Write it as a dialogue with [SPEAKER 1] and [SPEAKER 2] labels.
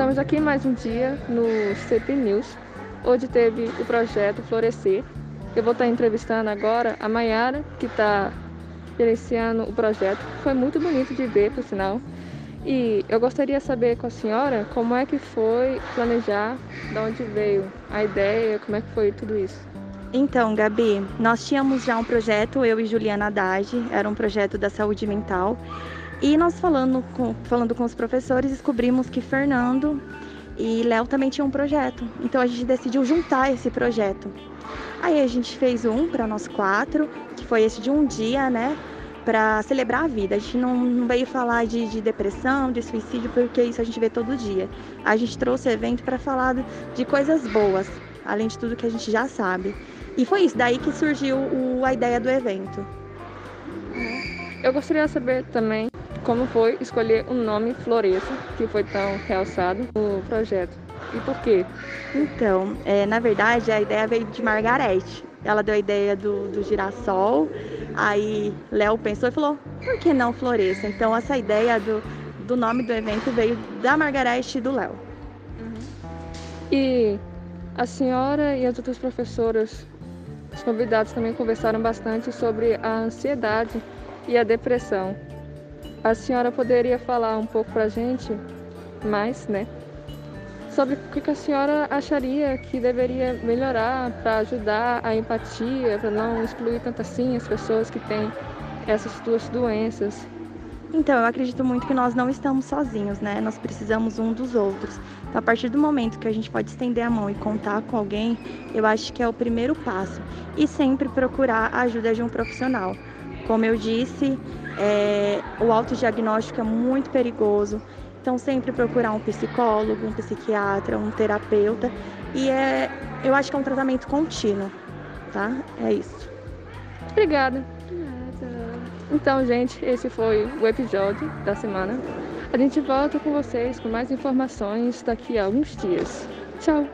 [SPEAKER 1] Estamos aqui mais um dia no CP News. Hoje teve o projeto Florescer. Eu vou estar entrevistando agora a Mayara, que está gerenciando o projeto. Foi muito bonito de ver, por sinal. E eu gostaria de saber com a senhora como é que foi planejar, de onde veio a ideia, como é que foi tudo isso.
[SPEAKER 2] Então, Gabi, nós tínhamos já um projeto, eu e Juliana Haddad, era um projeto da saúde mental. E nós falando com, falando com os professores, descobrimos que Fernando e Léo também tinham um projeto. Então a gente decidiu juntar esse projeto. Aí a gente fez um para nós quatro, que foi esse de um dia, né? para celebrar a vida. A gente não, não veio falar de, de, depressão, de suicídio, porque isso a gente vê todo dia. A gente trouxe o evento para falar de coisas boas, além de tudo que a gente já sabe. E foi isso, daí que surgiu o, a ideia do evento.
[SPEAKER 1] Eu gostaria de saber também como foi escolher o nome Floresça, que foi tão realçado no projeto. E por quê?
[SPEAKER 2] Então, é, na verdade, a ideia veio de Margarete. Ela deu a ideia do, do girassol, aí Léo pensou e falou, por que não Floresça? Então, essa ideia do, do nome do evento veio da Margarete e do Léo. Uhum.
[SPEAKER 1] E a senhora e as outras professoras, os convidados também conversaram bastante sobre a ansiedade e a depressão. A senhora poderia falar um pouco para a gente mais, né? Sobre o que a senhora acharia que deveria melhorar para ajudar a empatia, para não excluir tanto assim as pessoas que têm essas duas doenças.
[SPEAKER 2] Então, eu acredito muito que nós não estamos sozinhos, né? Nós precisamos um dos outros. Então, a partir do momento que a gente pode estender a mão e contar com alguém, eu acho que é o primeiro passo. E sempre procurar a ajuda de um profissional. Como eu disse, é, o autodiagnóstico é muito perigoso, então sempre procurar um psicólogo, um psiquiatra, um terapeuta. E é, eu acho que é um tratamento contínuo, tá? É isso.
[SPEAKER 1] Obrigada. Então, gente, esse foi o episódio da semana. A gente volta com vocês com mais informações daqui a alguns dias. Tchau!